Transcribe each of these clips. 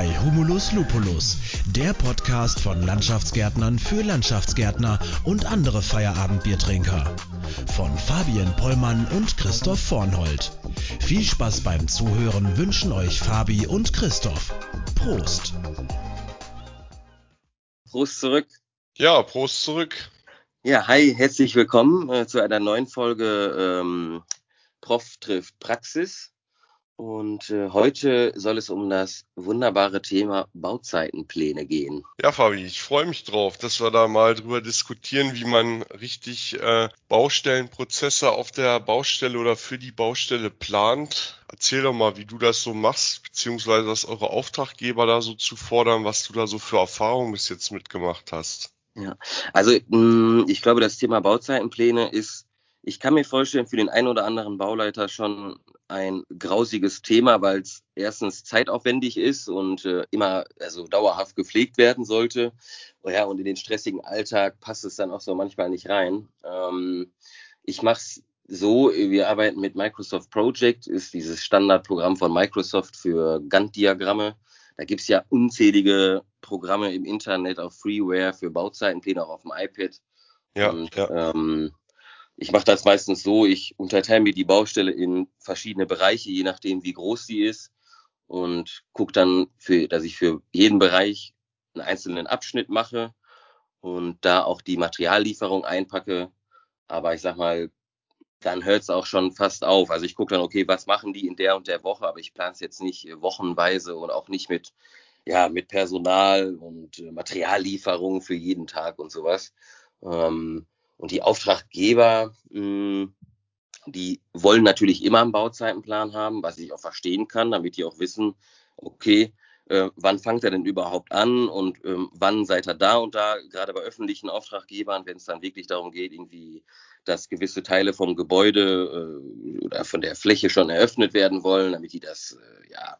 bei Humulus Lupulus, der Podcast von Landschaftsgärtnern für Landschaftsgärtner und andere Feierabendbiertrinker. Von Fabian Pollmann und Christoph Vornhold. Viel Spaß beim Zuhören wünschen euch Fabi und Christoph. Prost! Prost zurück. Ja, Prost zurück. Ja, hi, herzlich willkommen äh, zu einer neuen Folge ähm, Prof trifft Praxis. Und äh, heute soll es um das wunderbare Thema Bauzeitenpläne gehen. Ja, Fabi, ich freue mich drauf, dass wir da mal drüber diskutieren, wie man richtig äh, Baustellenprozesse auf der Baustelle oder für die Baustelle plant. Erzähl doch mal, wie du das so machst, beziehungsweise was eure Auftraggeber da so zu fordern, was du da so für Erfahrungen bis jetzt mitgemacht hast. Ja, also mh, mm, ich glaube, das Thema Bauzeitenpläne ist ich kann mir vorstellen, für den einen oder anderen Bauleiter schon ein grausiges Thema, weil es erstens zeitaufwendig ist und äh, immer also dauerhaft gepflegt werden sollte. Oh ja, und in den stressigen Alltag passt es dann auch so manchmal nicht rein. Ähm, ich mache es so, wir arbeiten mit Microsoft Project, ist dieses Standardprogramm von Microsoft für Gantt-Diagramme. Da gibt es ja unzählige Programme im Internet auf Freeware für Bauzeitenpläne, auch auf dem iPad. Ja, und, ja. Ähm, ich mache das meistens so, ich unterteile mir die Baustelle in verschiedene Bereiche, je nachdem, wie groß sie ist und gucke dann, für, dass ich für jeden Bereich einen einzelnen Abschnitt mache und da auch die Materiallieferung einpacke. Aber ich sag mal, dann hört es auch schon fast auf. Also ich gucke dann, okay, was machen die in der und der Woche, aber ich plane es jetzt nicht wochenweise und auch nicht mit, ja, mit Personal und Materiallieferung für jeden Tag und sowas. Ähm, und die Auftraggeber, mh, hm, die wollen natürlich immer einen Bauzeitenplan haben, was ich auch verstehen kann, damit die auch wissen, okay, äh, wann fängt er denn überhaupt an und ähm, wann seid ihr da und da, gerade bei öffentlichen Auftraggebern, wenn es dann wirklich darum geht, irgendwie, dass gewisse Teile vom Gebäude äh, oder von der Fläche schon eröffnet werden wollen, damit die das äh, ja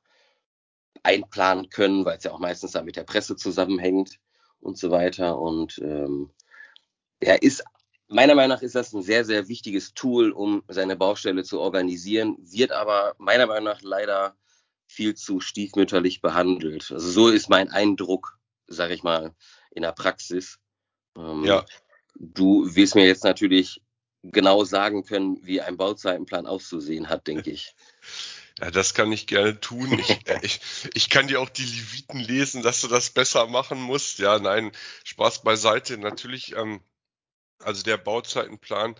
einplanen können, weil es ja auch meistens dann mit der Presse zusammenhängt und so weiter. Und ähm, er ist Meiner Meinung nach ist das ein sehr, sehr wichtiges Tool, um seine Baustelle zu organisieren, wird aber meiner Meinung nach leider viel zu stiefmütterlich behandelt. Also so ist mein Eindruck, sage ich mal, in der Praxis. Ähm, ja. Du wirst mir jetzt natürlich genau sagen können, wie ein Bauzeitenplan auszusehen hat, denke ich. Ja, das kann ich gerne tun. Ich, ich, ich kann dir auch die Leviten lesen, dass du das besser machen musst. Ja, nein, Spaß beiseite. Natürlich ähm, also der Bauzeitenplan,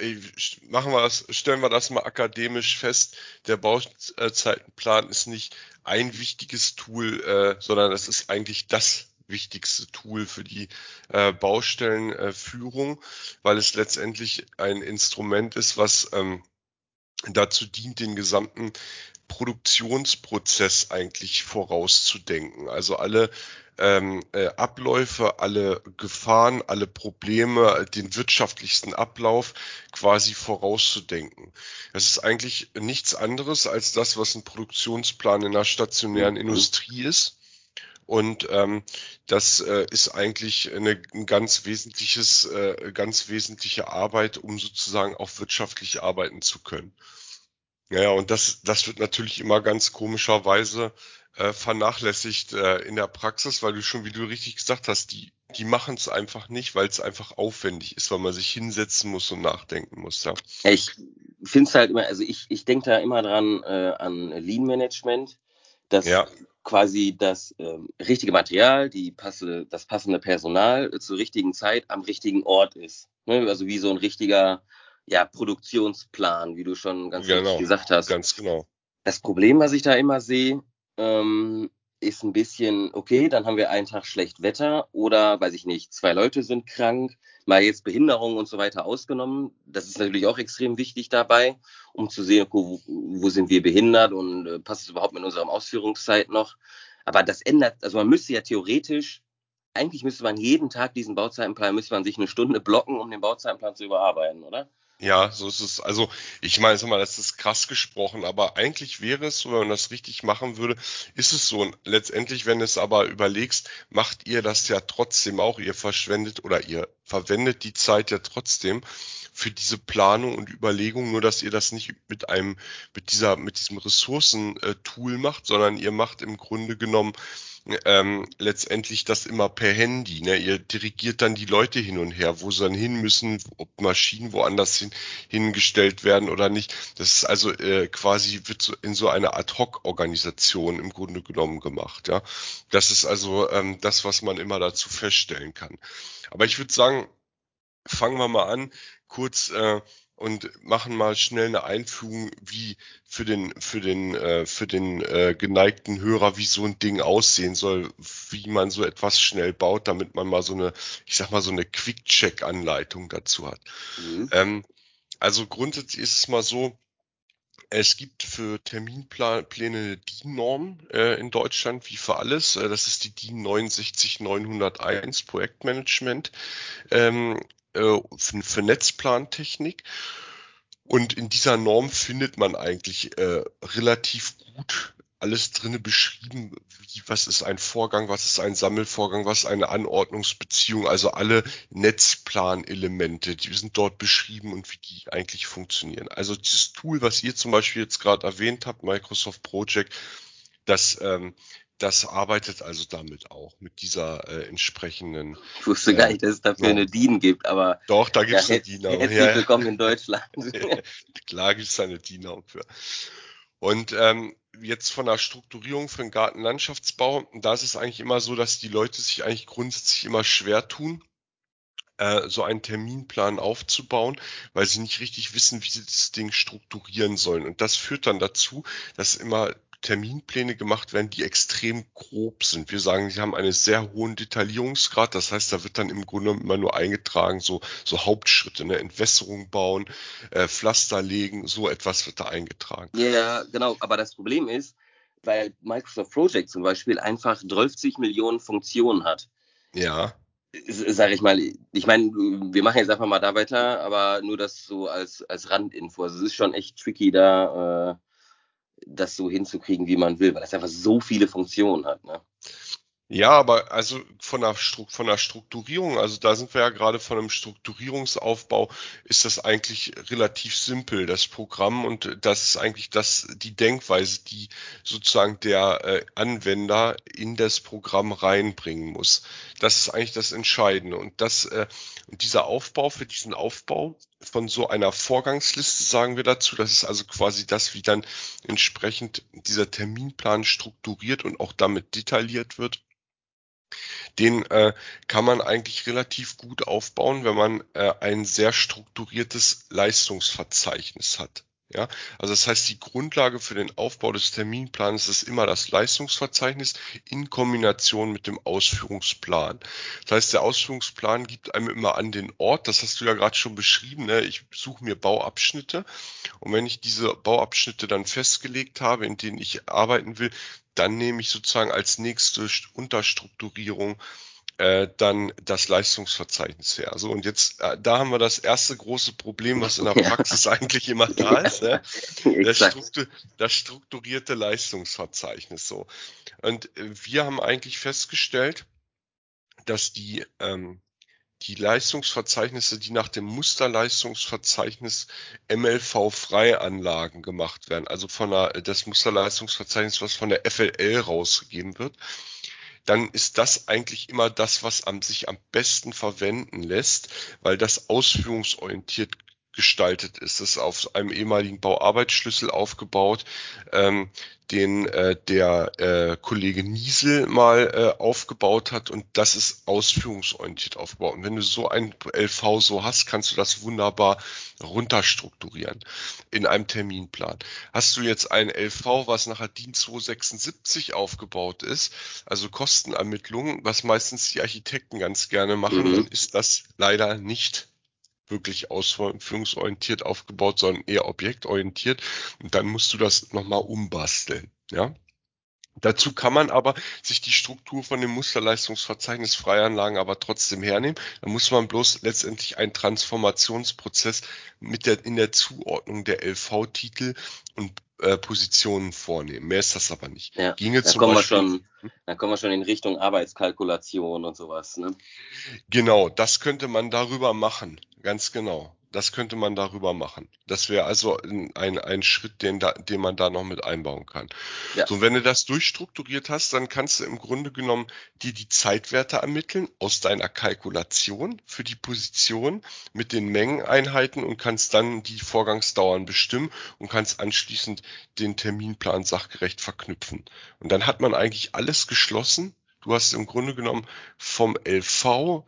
äh, machen wir das, stellen wir das mal akademisch fest. Der Bauzeitenplan ist nicht ein wichtiges Tool, äh, sondern es ist eigentlich das wichtigste Tool für die äh, Baustellenführung, weil es letztendlich ein Instrument ist, was ähm, dazu dient, den gesamten Produktionsprozess eigentlich vorauszudenken. Also alle ähm, äh, Abläufe, alle Gefahren, alle Probleme, den wirtschaftlichsten Ablauf quasi vorauszudenken. Das ist eigentlich nichts anderes als das, was ein Produktionsplan in der stationären mhm. Industrie ist. Und ähm, das äh, ist eigentlich eine ein ganz wesentliches, äh, ganz wesentliche Arbeit, um sozusagen auch wirtschaftlich arbeiten zu können. Ja, und das, das wird natürlich immer ganz komischerweise äh, vernachlässigt äh, in der Praxis, weil du schon, wie du richtig gesagt hast, die, die machen es einfach nicht, weil es einfach aufwendig ist, weil man sich hinsetzen muss und nachdenken muss. Ja. Ich finde es halt immer, also ich, ich denke da immer dran äh, an Lean Management, dass ja. quasi das ähm, richtige Material, die passe, das passende Personal zur richtigen Zeit am richtigen Ort ist. Ne? Also wie so ein richtiger ja, Produktionsplan, wie du schon ganz genau, richtig gesagt hast. Ganz genau. Das Problem, was ich da immer sehe, ähm, ist ein bisschen, okay, dann haben wir einen Tag schlecht Wetter oder, weiß ich nicht, zwei Leute sind krank, mal jetzt Behinderung und so weiter ausgenommen. Das ist natürlich auch extrem wichtig dabei, um zu sehen, wo, wo sind wir behindert und äh, passt es überhaupt mit unserer Ausführungszeit noch. Aber das ändert, also man müsste ja theoretisch, eigentlich müsste man jeden Tag diesen Bauzeitenplan, müsste man sich eine Stunde blocken, um den Bauzeitenplan zu überarbeiten, oder? Ja, so ist es. Also ich meine, sag mal, das ist krass gesprochen, aber eigentlich wäre es so, wenn man das richtig machen würde, ist es so. Und letztendlich, wenn du es aber überlegst, macht ihr das ja trotzdem auch. Ihr verschwendet oder ihr verwendet die Zeit ja trotzdem für diese Planung und Überlegung, nur dass ihr das nicht mit einem, mit dieser, mit diesem Ressourcen-Tool macht, sondern ihr macht im Grunde genommen ähm, letztendlich das immer per Handy. Ne? Ihr dirigiert dann die Leute hin und her, wo sie dann hin müssen, ob Maschinen woanders hin, hingestellt werden oder nicht. Das ist also äh, quasi wird so in so einer Ad-Hoc-Organisation im Grunde genommen gemacht. Ja, das ist also ähm, das, was man immer dazu feststellen kann. Aber ich würde sagen, fangen wir mal an, kurz äh, und machen mal schnell eine Einführung, wie für den für den äh, für den äh, geneigten Hörer, wie so ein Ding aussehen soll, wie man so etwas schnell baut, damit man mal so eine, ich sag mal so eine Quick-Check-Anleitung dazu hat. Mhm. Ähm, also grundsätzlich ist es mal so, es gibt für Terminpläne eine DIN-Norm äh, in Deutschland, wie für alles. Äh, das ist die DIN 69901 Projektmanagement. Ähm, äh, für, für Netzplantechnik. Und in dieser Norm findet man eigentlich äh, relativ gut alles drinne beschrieben, wie, was ist ein Vorgang, was ist ein Sammelvorgang, was ist eine Anordnungsbeziehung, also alle Netzplanelemente, die sind dort beschrieben und wie die eigentlich funktionieren. Also dieses Tool, was ihr zum Beispiel jetzt gerade erwähnt habt, Microsoft Project, das ähm, das arbeitet also damit auch, mit dieser äh, entsprechenden. Ich wusste gar nicht, dass es dafür eine DIN gibt, aber. Doch, da gibt es ja, eine DIN. Herzlich ja, willkommen in Deutschland. Klar gibt es eine DIN auch für. Und ähm, jetzt von der Strukturierung für den Gartenlandschaftsbau, da ist es eigentlich immer so, dass die Leute sich eigentlich grundsätzlich immer schwer tun, äh, so einen Terminplan aufzubauen, weil sie nicht richtig wissen, wie sie das Ding strukturieren sollen. Und das führt dann dazu, dass immer Terminpläne gemacht werden, die extrem grob sind. Wir sagen, sie haben einen sehr hohen Detaillierungsgrad. Das heißt, da wird dann im Grunde immer nur eingetragen, so, so Hauptschritte, ne? Entwässerung bauen, äh, Pflaster legen, so etwas wird da eingetragen. Ja, genau. Aber das Problem ist, weil Microsoft Project zum Beispiel einfach 12 Millionen Funktionen hat. Ja. Sag ich mal, ich meine, wir machen jetzt einfach mal da weiter, aber nur das so als, als Randinfo. Also es ist schon echt tricky, da äh, das so hinzukriegen, wie man will, weil es einfach so viele Funktionen hat. Ne? Ja, aber also von der, von der Strukturierung, also da sind wir ja gerade von einem Strukturierungsaufbau, ist das eigentlich relativ simpel, das Programm und das ist eigentlich das, die Denkweise, die sozusagen der äh, Anwender in das Programm reinbringen muss. Das ist eigentlich das Entscheidende und das, äh, und dieser Aufbau für diesen Aufbau von so einer Vorgangsliste sagen wir dazu, das ist also quasi das, wie dann entsprechend dieser Terminplan strukturiert und auch damit detailliert wird den äh, kann man eigentlich relativ gut aufbauen, wenn man äh, ein sehr strukturiertes Leistungsverzeichnis hat. Ja, also das heißt, die Grundlage für den Aufbau des Terminplans ist immer das Leistungsverzeichnis in Kombination mit dem Ausführungsplan. Das heißt, der Ausführungsplan gibt einem immer an den Ort, das hast du ja gerade schon beschrieben, ne? ich suche mir Bauabschnitte und wenn ich diese Bauabschnitte dann festgelegt habe, in denen ich arbeiten will, dann nehme ich sozusagen als nächste Unterstrukturierung äh, dann das Leistungsverzeichnis her. So, und jetzt, äh, da haben wir das erste große Problem, was in der Praxis ja. eigentlich immer da ist. Ne? Das, Struktur, das, strukturierte Leistungsverzeichnis. So. Und äh, wir haben eigentlich festgestellt, dass die, ähm, die Leistungsverzeichnisse, die nach dem Musterleistungsverzeichnis MLV-Freianlagen gemacht werden, also von der, das Musterleistungsverzeichnis, was von der FLL rausgegeben wird, dann ist das eigentlich immer das, was am, sich am besten verwenden lässt, weil das ausführungsorientiert gestaltet ist. Es ist auf einem ehemaligen Bauarbeitsschlüssel aufgebaut, ähm, den äh, der äh, Kollege Niesel mal äh, aufgebaut hat und das ist ausführungsorientiert aufgebaut. Und wenn du so ein LV so hast, kannst du das wunderbar runterstrukturieren in einem Terminplan. Hast du jetzt ein LV, was nachher DIN 276 aufgebaut ist, also Kostenermittlungen, was meistens die Architekten ganz gerne machen, mhm. dann ist das leider nicht wirklich ausführungsorientiert aufgebaut, sondern eher objektorientiert. Und dann musst du das nochmal umbasteln. Ja. Dazu kann man aber sich die Struktur von dem Musterleistungsverzeichnis Freianlagen aber trotzdem hernehmen. Da muss man bloß letztendlich einen Transformationsprozess mit der, in der Zuordnung der LV-Titel und äh, Positionen vornehmen. Mehr ist das aber nicht. Ja, Ginge da, kommen Beispiel, wir schon, dann kommen wir schon in Richtung Arbeitskalkulation und sowas. Ne? Genau, das könnte man darüber machen. Ganz genau. das könnte man darüber machen. Das wäre also ein, ein Schritt, den, da, den man da noch mit einbauen kann. Ja. So, wenn du das durchstrukturiert hast, dann kannst du im Grunde genommen dir die Zeitwerte ermitteln aus deiner Kalkulation für die Position mit den Mengeneinheiten und kannst dann die Vorgangsdauern bestimmen und kannst anschließend den Terminplan sachgerecht verknüpfen. Und dann hat man eigentlich alles geschlossen. Du hast im Grunde genommen vom LV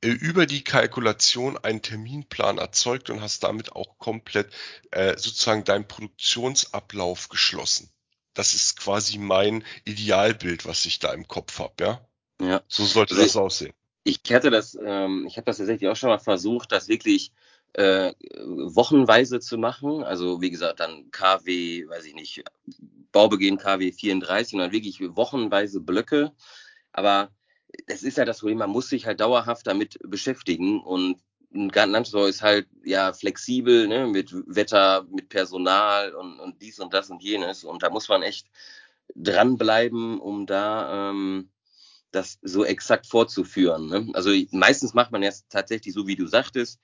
über die Kalkulation einen Terminplan erzeugt und hast damit auch komplett äh, sozusagen deinen Produktionsablauf geschlossen. Das ist quasi mein Idealbild, was ich da im Kopf habe, ja? Ja. So sollte also das aussehen. Ich hatte das, ähm, ich habe das tatsächlich auch schon mal versucht, das wirklich äh, wochenweise zu machen. Also wie gesagt, dann KW, weiß ich nicht, Baubeginn KW 34 und dann wirklich wochenweise Blöcke. Aber das ist ja das Problem, man muss sich halt dauerhaft damit beschäftigen und ein Gartenlandbau ist halt ja flexibel, ne, mit Wetter, mit Personal und, und dies und das und jenes. Und da muss man echt dranbleiben, um da ähm, das so exakt vorzuführen. Ne? Also meistens macht man jetzt tatsächlich so, wie du sagtest,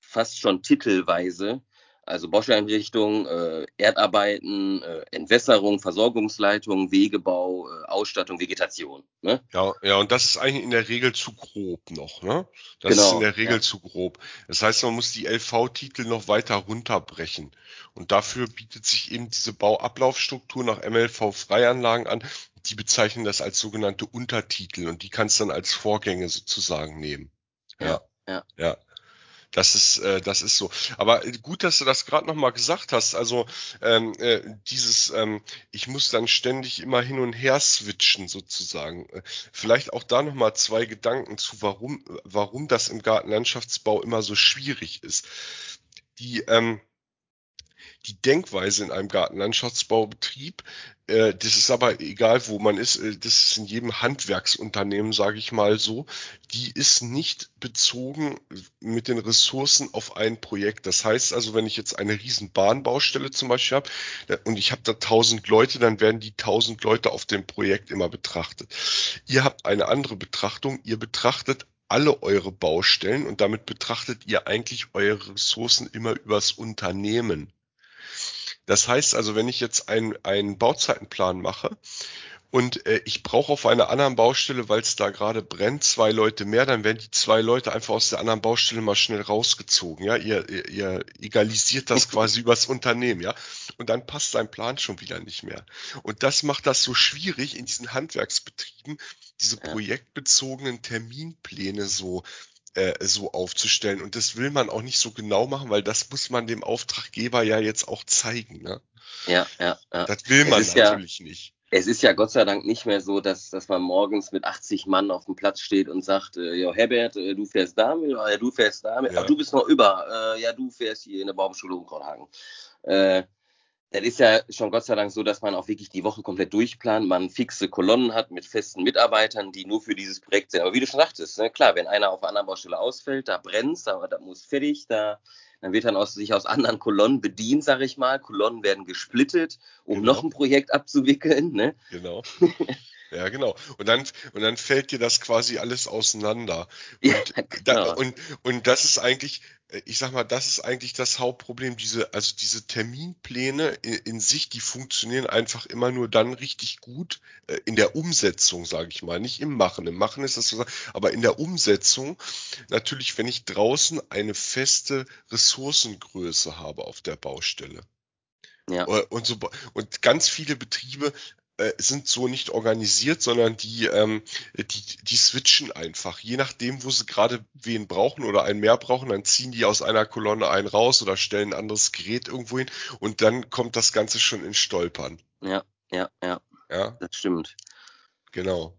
fast schon titelweise also Bosch-Einrichtung, äh, Erdarbeiten, äh, Entwässerung, Versorgungsleitung, Wegebau, äh, Ausstattung, Vegetation. Ne? Ja, ja, und das ist eigentlich in der Regel zu grob noch. Ne? Das genau, ist in der Regel ja. zu grob. Das heißt, man muss die LV-Titel noch weiter runterbrechen. Und dafür bietet sich eben diese Bauablaufstruktur nach MLV-Freianlagen an. Die bezeichnen das als sogenannte Untertitel und die kannst du dann als Vorgänge sozusagen nehmen. Ja, ja. ja. Das ist, äh, das ist so. Aber gut, dass du das gerade nochmal gesagt hast. Also ähm, äh, dieses, ähm, ich muss dann ständig immer hin und her switchen sozusagen. Äh, vielleicht auch da nochmal zwei Gedanken zu, warum, warum das im Gartenlandschaftsbau immer so schwierig ist. Die ähm, die Denkweise in einem Gartenlandschaftsbaubetrieb, äh, das ist aber egal, wo man ist, äh, das ist in jedem Handwerksunternehmen, sage ich mal so, die ist nicht bezogen mit den Ressourcen auf ein Projekt. Das heißt also, wenn ich jetzt eine riesen Bahnbaustelle zum Beispiel habe und ich habe da tausend Leute, dann werden die tausend Leute auf dem Projekt immer betrachtet. Ihr habt eine andere Betrachtung, ihr betrachtet alle eure Baustellen und damit betrachtet ihr eigentlich eure Ressourcen immer übers Unternehmen. Das heißt also, wenn ich jetzt einen, einen Bauzeitenplan mache und äh, ich brauche auf einer anderen Baustelle, weil es da gerade brennt, zwei Leute mehr, dann werden die zwei Leute einfach aus der anderen Baustelle mal schnell rausgezogen. Ja, ihr, ihr, ihr egalisiert das quasi übers Unternehmen, ja. Und dann passt sein Plan schon wieder nicht mehr. Und das macht das so schwierig in diesen Handwerksbetrieben, diese projektbezogenen Terminpläne so äh, so aufzustellen. Und das will man auch nicht so genau machen, weil das muss man dem Auftraggeber ja jetzt auch zeigen. Ne? Ja, ja, ja. Das will man natürlich ja, nicht. Es ist ja Gott sei Dank nicht mehr so, dass, dass man morgens mit 80 Mann auf dem Platz steht und sagt, äh, ja, Herbert, äh, du fährst da mit, ja, du fährst da mit, ja. ach, du bist noch über, äh, ja, du fährst hier in der Baumschule Unkrauthagen. Äh, das ist ja schon Gott sei Dank so, dass man auch wirklich die Woche komplett durchplant, man fixe Kolonnen hat mit festen Mitarbeitern, die nur für dieses Projekt sind. Aber wie du schon sagtest, ne, klar, wenn einer auf einer anderen Baustelle ausfällt, da brennt da, da muss fertig, da dann wird dann aus, sich aus anderen Kolonnen bedient, sag ich mal. Kolonnen werden gesplittet, um genau. noch ein Projekt abzuwickeln. Ne? Genau. Ja, genau. Und dann, und dann fällt dir das quasi alles auseinander. Und, ja, genau. da, und, und das ist eigentlich, ich sag mal, das ist eigentlich das Hauptproblem. Diese, also diese Terminpläne in, in sich, die funktionieren einfach immer nur dann richtig gut äh, in der Umsetzung, sage ich mal. Nicht im Machen. Im Machen ist das so, aber in der Umsetzung, natürlich, wenn ich draußen eine feste Ressourcengröße habe auf der Baustelle. Ja. Äh, und, so, und ganz viele Betriebe äh, sind so nicht organisiert, sondern die, ähm, die, die switchen einfach. Je nachdem, wo sie gerade wen brauchen oder einen mehr brauchen, dann ziehen die aus einer Kolonne einen raus oder stellen ein anderes Gerät irgendwo hin und dann kommt das Ganze schon in Stolpern. Ja, ja, ja. Ja, das stimmt. Genau.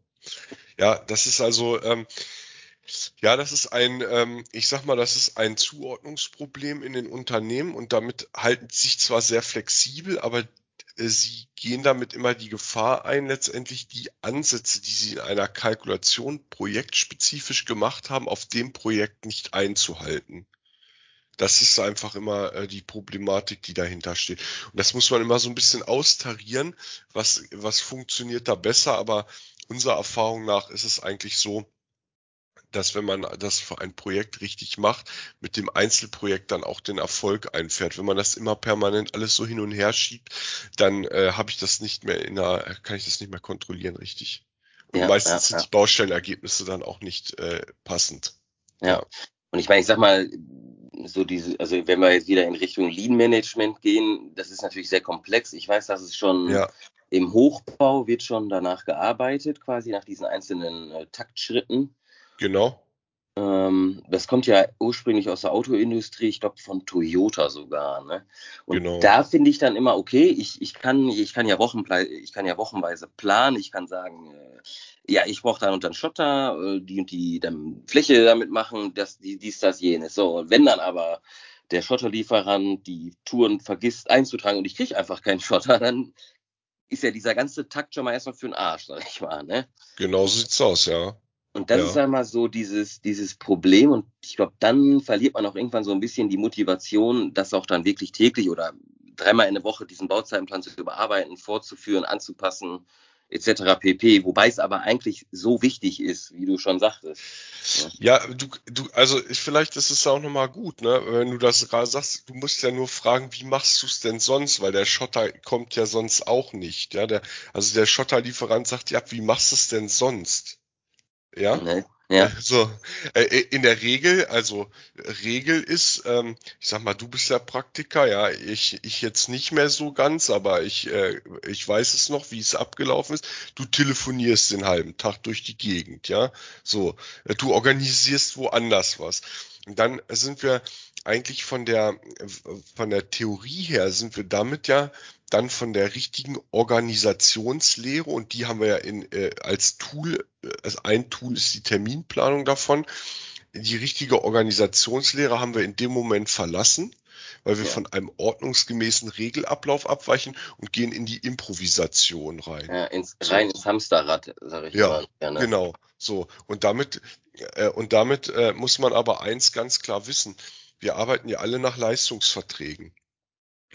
Ja, das ist also, ähm, ja, das ist ein, ähm, ich sag mal, das ist ein Zuordnungsproblem in den Unternehmen und damit halten sie sich zwar sehr flexibel, aber äh, sie gehen damit immer die Gefahr ein, letztendlich die Ansätze, die sie in einer Kalkulation projektspezifisch gemacht haben, auf dem Projekt nicht einzuhalten. Das ist einfach immer äh, die Problematik, die dahinter steht. Und das muss man immer so ein bisschen austarieren, was, was funktioniert da besser, aber unserer Erfahrung nach ist es eigentlich so, dass wenn man das für ein Projekt richtig macht, mit dem Einzelprojekt dann auch den Erfolg einfährt. Wenn man das immer permanent alles so hin und her schiebt, dann äh, habe ich das nicht mehr in der, kann ich das nicht mehr kontrollieren, richtig. Und ja, meistens ja, sind die Baustellenergebnisse dann auch nicht äh, passend. Ja. Und ich meine, ich sag mal, so diese, also wenn wir jetzt wieder in Richtung Lean Management gehen, das ist natürlich sehr komplex. Ich weiß, dass es schon ja. im Hochbau wird schon danach gearbeitet, quasi nach diesen einzelnen äh, Taktschritten. Genau. Ähm, das kommt ja ursprünglich aus der Autoindustrie, ich glaube von Toyota sogar. Ne? Und genau. da finde ich dann immer, okay, ich, ich, kann, ich, kann ja ich kann ja wochenweise planen, ich kann sagen, äh, ja, ich brauche dann und dann Schotter, äh, die und die dann Fläche damit machen, das, die, dies, das, jenes. So, und wenn dann aber der Schotterlieferant die Touren vergisst einzutragen und ich kriege einfach keinen Schotter, dann ist ja dieser ganze Takt schon mal erstmal für den Arsch, sag ich mal, ne? Genau so sieht's aus, ja. Und das ja. ist einmal so dieses, dieses Problem und ich glaube, dann verliert man auch irgendwann so ein bisschen die Motivation, das auch dann wirklich täglich oder dreimal in der Woche diesen Bauzeitenplan zu überarbeiten, fortzuführen, anzupassen etc. pp. Wobei es aber eigentlich so wichtig ist, wie du schon sagtest. Ja, ja du, du, also vielleicht ist es auch nochmal gut, ne, wenn du das gerade sagst, du musst ja nur fragen, wie machst du es denn sonst, weil der Schotter kommt ja sonst auch nicht, ja, der, also der Schotterlieferant sagt ja, wie machst du es denn sonst? Ja. Nee. Ja. So, äh, in der Regel, also Regel ist, ähm, ich sag mal, du bist ja Praktiker, ja, ich, ich jetzt nicht mehr so ganz, aber ich, äh, ich weiß es noch, wie es abgelaufen ist. Du telefonierst den halben Tag durch die Gegend, ja. So, äh, du organisierst woanders was. Dann sind wir eigentlich von der, von der Theorie her sind wir damit ja dann von der richtigen Organisationslehre und die haben wir ja in, äh, als Tool, äh, als ein Tool ist die Terminplanung davon. Die richtige Organisationslehre haben wir in dem Moment verlassen, weil wir ja. von einem ordnungsgemäßen Regelablauf abweichen und gehen in die Improvisation rein. Ja, ins, rein ins Hamsterrad, sage ich ja, mal. Gerne. Genau, so. Und damit, äh, und damit äh, muss man aber eins ganz klar wissen. Wir arbeiten ja alle nach Leistungsverträgen.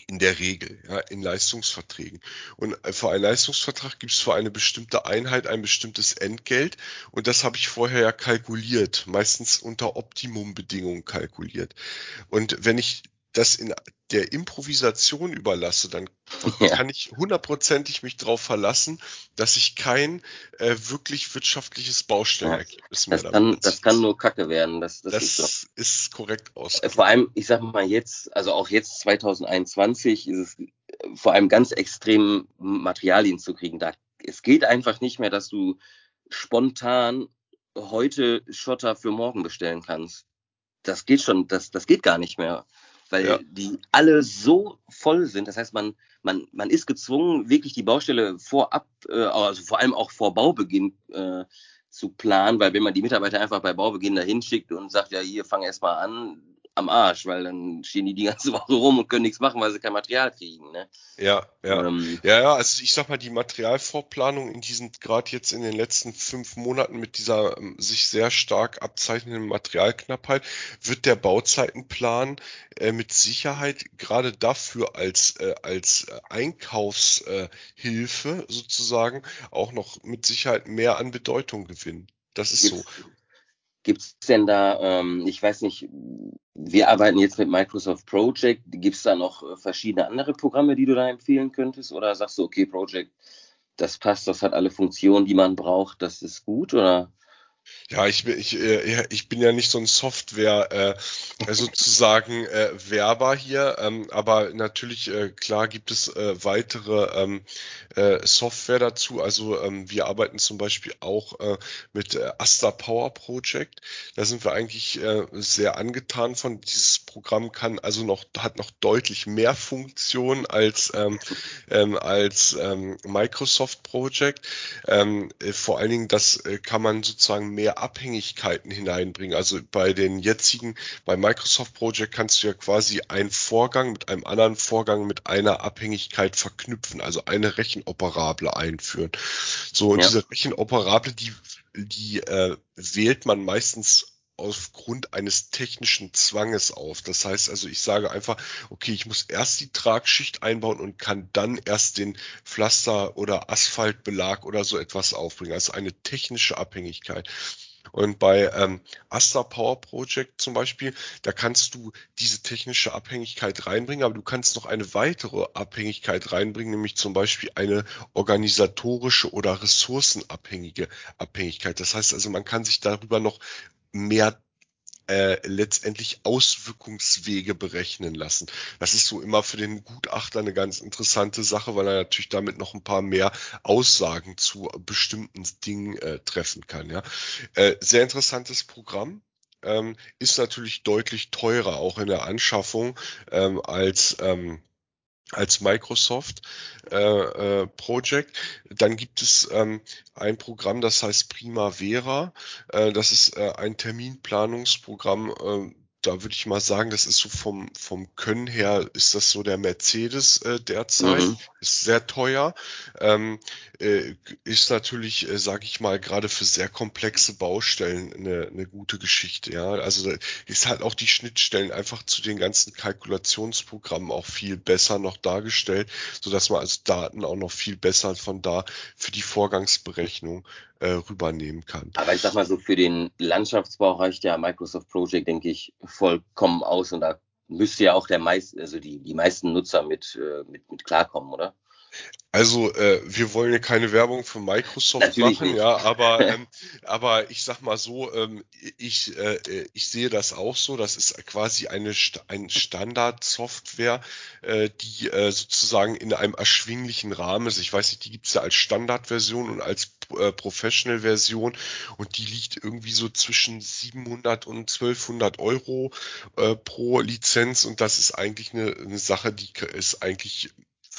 In der Regel, ja, in Leistungsverträgen. Und äh, für einen Leistungsvertrag gibt es für eine bestimmte Einheit ein bestimmtes Entgelt. Und das habe ich vorher ja kalkuliert, meistens unter Optimumbedingungen kalkuliert. Und wenn ich das in der Improvisation überlasse, dann ja. kann ich hundertprozentig mich darauf verlassen, dass ich kein äh, wirklich wirtschaftliches Baustellenergebnis ja, mehr kann, Das kann nur Kacke werden. Das, das, das ist, so. ist, korrekt aus. Vor allem, ich sag mal jetzt, also auch jetzt 2021 ist es äh, vor allem ganz extrem Materialien zu kriegen. Da, es geht einfach nicht mehr, dass du spontan heute Schotter für morgen bestellen kannst. Das geht schon, das, das geht gar nicht mehr weil ja. die alle so voll sind. Das heißt, man, man, man ist gezwungen, wirklich die Baustelle vorab, äh, also vor allem auch vor Baubeginn äh, zu planen, weil wenn man die Mitarbeiter einfach bei Baubeginn dahin schickt und sagt, ja, hier, fang erst mal an, am Arsch, weil dann stehen die die ganze Woche rum und können nichts machen, weil sie kein Material kriegen. Ne? Ja, ja. Ähm, ja, ja, also ich sag mal, die Materialvorplanung in diesen, gerade jetzt in den letzten fünf Monaten mit dieser ähm, sich sehr stark abzeichnenden Materialknappheit, wird der Bauzeitenplan äh, mit Sicherheit gerade dafür als, äh, als Einkaufshilfe äh, sozusagen auch noch mit Sicherheit mehr an Bedeutung gewinnen. Das ist so. Gibt es denn da, ähm, ich weiß nicht, wir arbeiten jetzt mit Microsoft Project. Gibt es da noch äh, verschiedene andere Programme, die du da empfehlen könntest? Oder sagst du, okay, Project, das passt, das hat alle Funktionen, die man braucht, das ist gut? Oder? Ja, ich, ich, äh, ich bin ja nicht so ein Software äh, sozusagen äh, Werber hier, ähm, aber natürlich äh, klar gibt es äh, weitere ähm, äh, Software dazu. Also ähm, wir arbeiten zum Beispiel auch äh, mit äh, Asta Power Project. Da sind wir eigentlich äh, sehr angetan von. Dieses Programm kann also noch hat noch deutlich mehr Funktionen als ähm, ähm, als ähm, Microsoft Project. Ähm, äh, vor allen Dingen das äh, kann man sozusagen mehr Abhängigkeiten hineinbringen. Also bei den jetzigen, bei Microsoft Project kannst du ja quasi einen Vorgang mit einem anderen Vorgang mit einer Abhängigkeit verknüpfen, also eine Rechenoperable einführen. So, und ja. diese Rechenoperable, die, die äh, wählt man meistens aufgrund eines technischen Zwanges auf. Das heißt also, ich sage einfach, okay, ich muss erst die Tragschicht einbauen und kann dann erst den Pflaster- oder Asphaltbelag oder so etwas aufbringen. Also eine technische Abhängigkeit. Und bei ähm, Astra Power Project zum Beispiel, da kannst du diese technische Abhängigkeit reinbringen, aber du kannst noch eine weitere Abhängigkeit reinbringen, nämlich zum Beispiel eine organisatorische oder ressourcenabhängige Abhängigkeit. Das heißt also, man kann sich darüber noch mehr äh, letztendlich Auswirkungswege berechnen lassen. Das ist so immer für den Gutachter eine ganz interessante Sache, weil er natürlich damit noch ein paar mehr Aussagen zu bestimmten Dingen äh, treffen kann. Ja. Äh, sehr interessantes Programm. Ähm, ist natürlich deutlich teurer, auch in der Anschaffung, ähm, als ähm, als Microsoft äh, äh, Project. Dann gibt es ähm, ein Programm, das heißt Primavera. Äh, das ist äh, ein Terminplanungsprogramm, äh, da würde ich mal sagen, das ist so vom, vom Können her, ist das so der Mercedes äh, derzeit. Mhm. Ist sehr teuer. Ähm, äh, ist natürlich, äh, sage ich mal, gerade für sehr komplexe Baustellen eine, eine gute Geschichte. Ja, also ist halt auch die Schnittstellen einfach zu den ganzen Kalkulationsprogrammen auch viel besser noch dargestellt, so dass man also Daten auch noch viel besser von da für die Vorgangsberechnung äh, rübernehmen kann. Aber ich sag mal so, für den Landschaftsbau reicht ja Microsoft Project, denke ich, vollkommen aus und da müsste ja auch der meist, also die, die meisten Nutzer mit, äh, mit, mit klarkommen, oder? Also äh, wir wollen ja keine Werbung für Microsoft Natürlich machen, nicht. ja, aber ähm, aber ich sag mal so, ähm, ich äh, ich sehe das auch so. Das ist quasi eine ein Standardsoftware, äh, die äh, sozusagen in einem erschwinglichen Rahmen ist. Ich weiß nicht, die gibt's ja als Standardversion und als äh, Professional-Version und die liegt irgendwie so zwischen 700 und 1200 Euro äh, pro Lizenz und das ist eigentlich eine, eine Sache, die ist eigentlich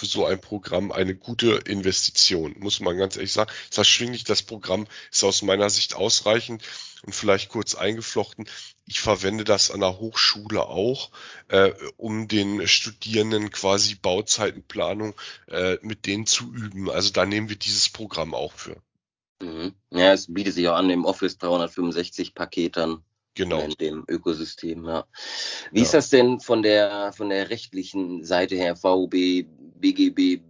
für so ein Programm eine gute Investition, muss man ganz ehrlich sagen. Das erschwinglich, das Programm ist aus meiner Sicht ausreichend und vielleicht kurz eingeflochten. Ich verwende das an der Hochschule auch, äh, um den Studierenden quasi Bauzeitenplanung äh, mit denen zu üben. Also da nehmen wir dieses Programm auch für. Mhm. Ja, es bietet sich auch an im Office 365 Paket dann Genau. In dem Ökosystem, ja. Wie ja. ist das denn von der, von der rechtlichen Seite her, VUB, BGB,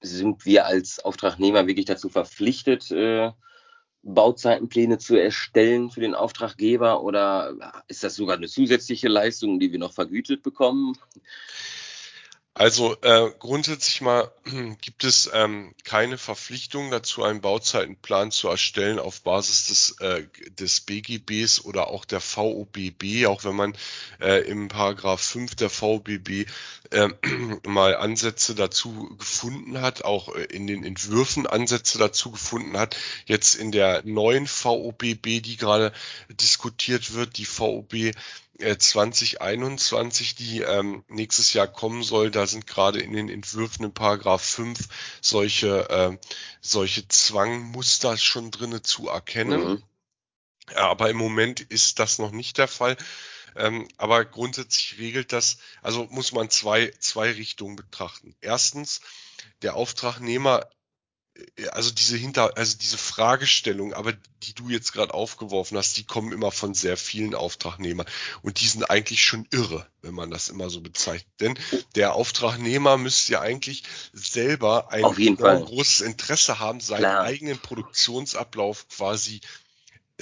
sind wir als Auftragnehmer wirklich dazu verpflichtet, äh, Bauzeitenpläne zu erstellen für den Auftraggeber oder ist das sogar eine zusätzliche Leistung, die wir noch vergütet bekommen? Also äh, grundsätzlich mal gibt es ähm, keine Verpflichtung dazu, einen Bauzeitenplan zu erstellen auf Basis des, äh, des BGBs oder auch der VOBB, auch wenn man äh, im Paragraph 5 der VOBB äh, mal Ansätze dazu gefunden hat, auch äh, in den Entwürfen Ansätze dazu gefunden hat. Jetzt in der neuen VOBB, die gerade diskutiert wird, die VOB 2021, äh, die ähm, nächstes Jahr kommen soll, da sind gerade in den Entwürfen in Paragraph 5 solche, äh, solche Zwangmuster schon drinne zu erkennen. Mhm. Aber im Moment ist das noch nicht der Fall. Ähm, aber grundsätzlich regelt das, also muss man zwei, zwei Richtungen betrachten. Erstens, der Auftragnehmer also diese hinter, also diese Fragestellung, aber die du jetzt gerade aufgeworfen hast, die kommen immer von sehr vielen Auftragnehmern und die sind eigentlich schon irre, wenn man das immer so bezeichnet. Denn der Auftragnehmer müsste ja eigentlich selber ein großes Interesse haben, seinen Klar. eigenen Produktionsablauf quasi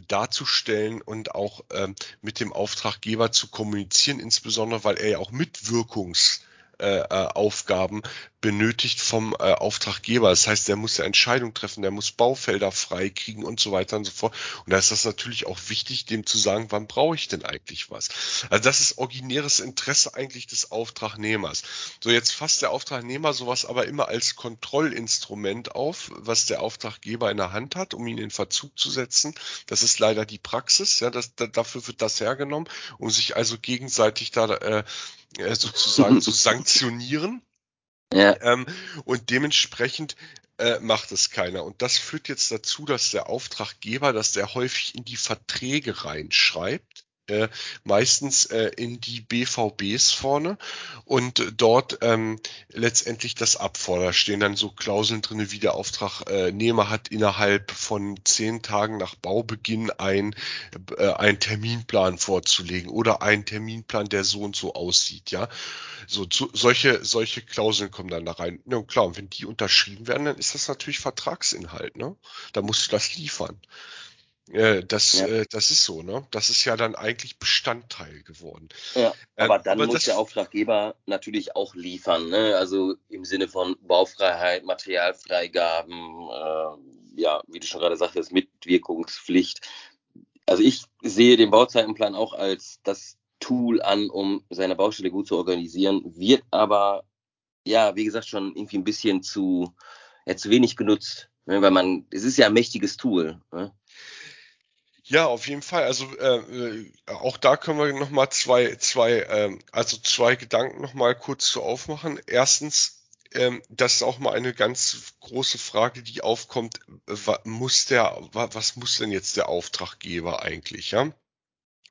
darzustellen und auch ähm, mit dem Auftraggeber zu kommunizieren, insbesondere weil er ja auch Mitwirkungs äh, äh, Aufgaben benötigt vom äh, Auftraggeber. Das heißt, der muss ja Entscheidungen treffen, der muss Baufelder freikriegen und so weiter und so fort. Und da ist das natürlich auch wichtig, dem zu sagen, wann brauche ich denn eigentlich was? Also das ist originäres Interesse eigentlich des Auftragnehmers. So, jetzt fasst der Auftragnehmer sowas aber immer als Kontrollinstrument auf, was der Auftraggeber in der Hand hat, um ihn in Verzug zu setzen. Das ist leider die Praxis, ja, das, da, dafür wird das hergenommen, um sich also gegenseitig da äh, äh, sozusagen zu sanktionieren. Ja. Ähm, und dementsprechend äh, macht es keiner. Und das führt jetzt dazu, dass der Auftraggeber, dass der häufig in die Verträge reinschreibt, äh, meistens äh, in die BVBs vorne und dort ähm, letztendlich das abfordert. Da stehen dann so Klauseln drin, wie der Auftragnehmer hat innerhalb von zehn Tagen nach Baubeginn ein, äh, einen Terminplan vorzulegen oder einen Terminplan, der so und so aussieht, ja. So, zu, solche, solche Klauseln kommen dann da rein. Ja, klar, und wenn die unterschrieben werden, dann ist das natürlich Vertragsinhalt, ne? Da musst du das liefern. Äh, das, ja. äh, das ist so, ne? Das ist ja dann eigentlich Bestandteil geworden. Ja, ähm, aber dann aber muss der Auftraggeber natürlich auch liefern, ne? Also im Sinne von Baufreiheit, Materialfreigaben, äh, ja, wie du schon gerade sagtest, Mitwirkungspflicht. Also ich sehe den Bauzeitenplan auch als das Tool an, um seine Baustelle gut zu organisieren, wird aber, ja, wie gesagt, schon irgendwie ein bisschen zu, ja, zu wenig genutzt. Ne? Weil man, es ist ja ein mächtiges Tool. Ne? Ja, auf jeden Fall. Also äh, äh, auch da können wir noch mal zwei, zwei, äh, also zwei Gedanken noch mal kurz zu aufmachen. Erstens, ähm, das ist auch mal eine ganz große Frage, die aufkommt. muss der, was muss denn jetzt der Auftraggeber eigentlich? Ja,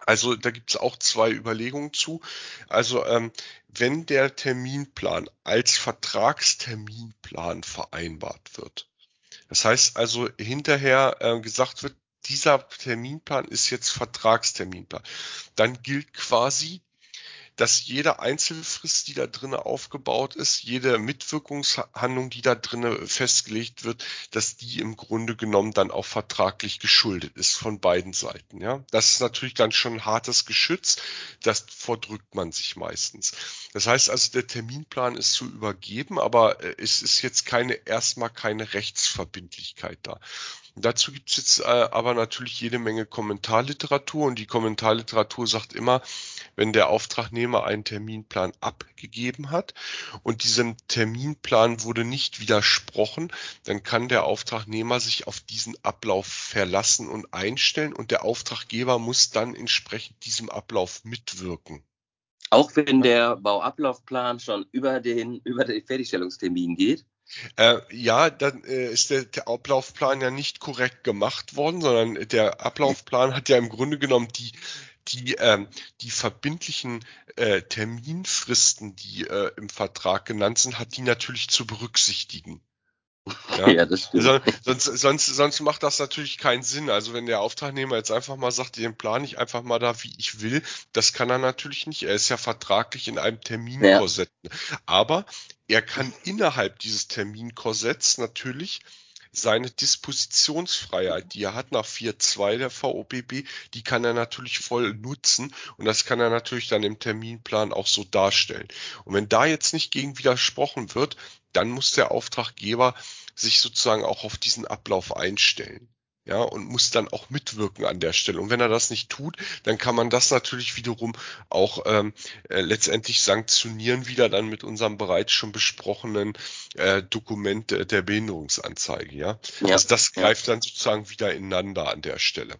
also da gibt es auch zwei Überlegungen zu. Also ähm, wenn der Terminplan als Vertragsterminplan vereinbart wird, das heißt also hinterher äh, gesagt wird, dieser Terminplan ist jetzt Vertragsterminplan. Dann gilt quasi, dass jede Einzelfrist, die da drinnen aufgebaut ist, jede Mitwirkungshandlung, die da drinnen festgelegt wird, dass die im Grunde genommen dann auch vertraglich geschuldet ist von beiden Seiten. Ja, das ist natürlich dann schon ein hartes Geschütz. Das vordrückt man sich meistens. Das heißt also, der Terminplan ist zu übergeben, aber äh, es ist jetzt keine erstmal keine Rechtsverbindlichkeit da. Dazu gibt es jetzt äh, aber natürlich jede Menge Kommentarliteratur und die Kommentarliteratur sagt immer, wenn der Auftragnehmer einen Terminplan abgegeben hat und diesem Terminplan wurde nicht widersprochen, dann kann der Auftragnehmer sich auf diesen Ablauf verlassen und einstellen und der Auftraggeber muss dann entsprechend diesem Ablauf mitwirken. Auch wenn der Bauablaufplan schon über den, über den Fertigstellungstermin geht? Äh, ja, dann äh, ist der, der, Ablaufplan ja nicht korrekt gemacht worden, sondern der Ablaufplan hat ja im Grunde genommen die die ähm, die verbindlichen äh, Terminfristen, die äh, im Vertrag genannt sind, hat die natürlich zu berücksichtigen. Ja, ja das stimmt. sonst, sonst, sonst macht das natürlich keinen Sinn. Also wenn der Auftragnehmer jetzt einfach mal sagt, den plane ich einfach mal da, wie ich will, das kann er natürlich nicht. Er ist ja vertraglich in einem Terminkorsett. Ja. Aber er kann innerhalb dieses Terminkorsetts natürlich seine Dispositionsfreiheit, die er hat nach 4.2 der VOBB, die kann er natürlich voll nutzen und das kann er natürlich dann im Terminplan auch so darstellen. Und wenn da jetzt nicht gegen widersprochen wird, dann muss der Auftraggeber sich sozusagen auch auf diesen Ablauf einstellen ja, und muss dann auch mitwirken an der Stelle. Und wenn er das nicht tut, dann kann man das natürlich wiederum auch ähm, äh, letztendlich sanktionieren, wieder dann mit unserem bereits schon besprochenen äh, Dokument äh, der Behinderungsanzeige. Ja, ja. Also das greift dann sozusagen wieder ineinander an der Stelle.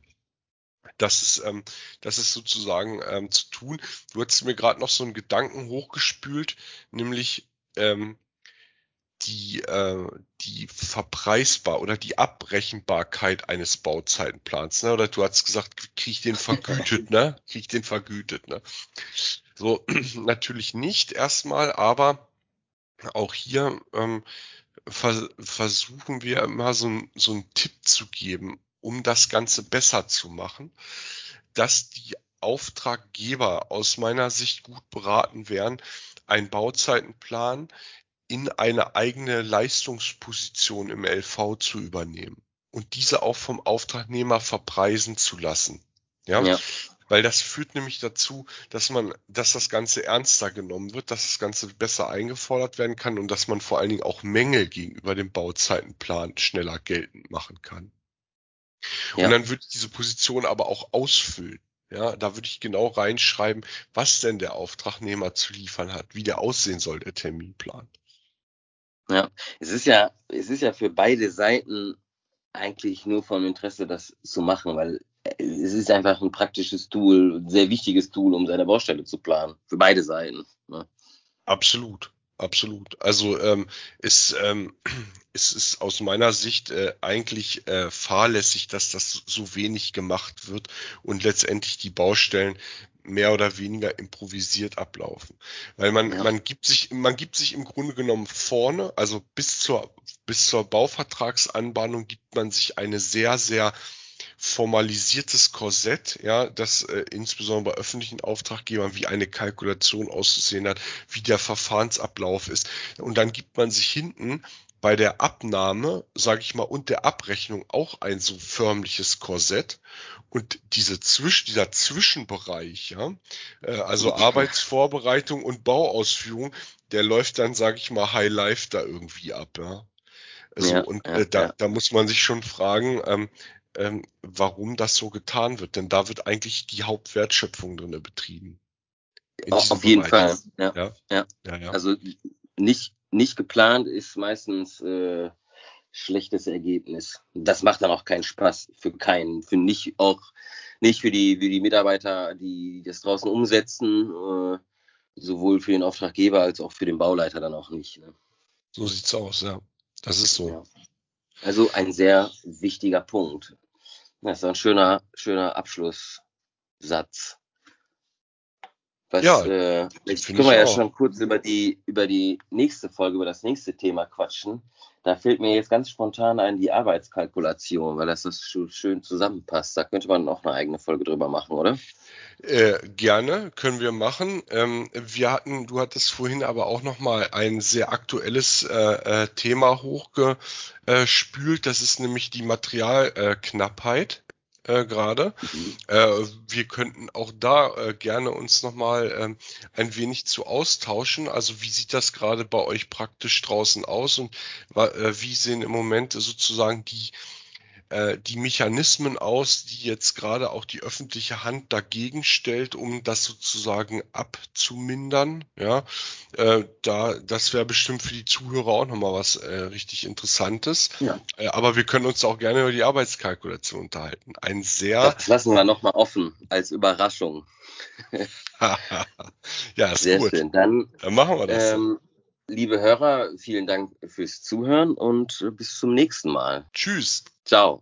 Das ist, ähm, das ist sozusagen ähm, zu tun. Du hast mir gerade noch so einen Gedanken hochgespült, nämlich ähm, die, äh, die Verpreisbar oder die Abrechenbarkeit eines Bauzeitenplans, ne? Oder du hast gesagt, krieg ich den vergütet, ne? Krieg ich den vergütet, ne? So, natürlich nicht erstmal, aber auch hier ähm, vers versuchen wir immer so, so einen Tipp zu geben, um das Ganze besser zu machen, dass die Auftraggeber aus meiner Sicht gut beraten wären, einen Bauzeitenplan in eine eigene Leistungsposition im LV zu übernehmen und diese auch vom Auftragnehmer verpreisen zu lassen. Ja? ja. Weil das führt nämlich dazu, dass man, dass das Ganze ernster genommen wird, dass das Ganze besser eingefordert werden kann und dass man vor allen Dingen auch Mängel gegenüber dem Bauzeitenplan schneller geltend machen kann. Ja. Und dann würde ich diese Position aber auch ausfüllen. Ja, da würde ich genau reinschreiben, was denn der Auftragnehmer zu liefern hat, wie der aussehen soll, der Terminplan. Ja, es ist ja, es ist ja für beide Seiten eigentlich nur von Interesse, das zu machen, weil es ist einfach ein praktisches Tool, ein sehr wichtiges Tool, um seine Baustelle zu planen. Für beide Seiten. Ne? Absolut, absolut. Also ähm, es, ähm, es ist aus meiner Sicht äh, eigentlich äh, fahrlässig, dass das so wenig gemacht wird und letztendlich die Baustellen mehr oder weniger improvisiert ablaufen. Weil man, ja. man gibt sich, man gibt sich im Grunde genommen vorne, also bis zur, bis zur Bauvertragsanbahnung gibt man sich eine sehr, sehr formalisiertes Korsett, ja, das äh, insbesondere bei öffentlichen Auftraggebern wie eine Kalkulation auszusehen hat, wie der Verfahrensablauf ist. Und dann gibt man sich hinten bei der Abnahme, sage ich mal, und der Abrechnung auch ein so förmliches Korsett. Und diese Zwisch dieser Zwischenbereich, ja, äh, also Arbeitsvorbereitung und Bauausführung, der läuft dann, sage ich mal, High Life da irgendwie ab, ja. Also, ja, und ja, äh, da, ja. da muss man sich schon fragen, ähm, ähm, warum das so getan wird. Denn da wird eigentlich die Hauptwertschöpfung drin betrieben. Auf jeden Bereich. Fall. Ja. ja. ja. Also nicht, nicht geplant ist meistens äh, schlechtes Ergebnis. Das macht dann auch keinen Spaß für keinen, für nicht auch nicht für die für die Mitarbeiter, die das draußen umsetzen, äh, sowohl für den Auftraggeber als auch für den Bauleiter dann auch nicht. Ne? So sieht's aus, ja. Das ist so. Ja. Also ein sehr wichtiger Punkt. Das ist ein schöner, schöner Abschlusssatz. Was, ja, äh, jetzt können wir ja schon kurz über die, über die nächste Folge, über das nächste Thema quatschen. Da fehlt mir jetzt ganz spontan ein die Arbeitskalkulation, weil das, das schön zusammenpasst. Da könnte man auch eine eigene Folge drüber machen, oder? Äh, gerne, können wir machen. Ähm, wir hatten, du hattest vorhin aber auch noch mal ein sehr aktuelles äh, äh Thema hochgespült. Das ist nämlich die Materialknappheit äh, gerade. Mhm. Äh, wir könnten auch da äh, gerne uns nochmal ähm, ein wenig zu austauschen. Also wie sieht das gerade bei euch praktisch draußen aus und äh, wie sehen im Moment sozusagen die äh, die Mechanismen aus, die jetzt gerade auch die öffentliche Hand dagegen stellt, um das sozusagen abzumindern. Ja, äh, da, das wäre bestimmt für die Zuhörer auch nochmal was äh, richtig Interessantes. Ja. Äh, aber wir können uns auch gerne über die Arbeitskalkulation unterhalten. Ein sehr. Das lassen wir nochmal offen als Überraschung. ja, ist Sehr gut. Schön. Dann, Dann machen wir das. Ähm, liebe Hörer, vielen Dank fürs Zuhören und bis zum nächsten Mal. Tschüss. Ciao.